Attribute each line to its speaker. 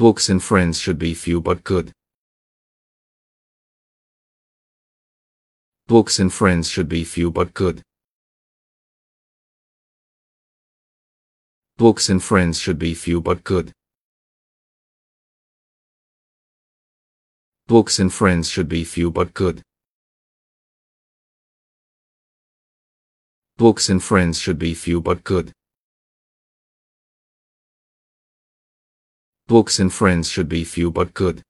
Speaker 1: Books and friends should be few but good. Books and friends should be few but good. Books and friends should be few but good. Books and friends should be few but good. Books and friends should be few but good. Books and friends should be few but good.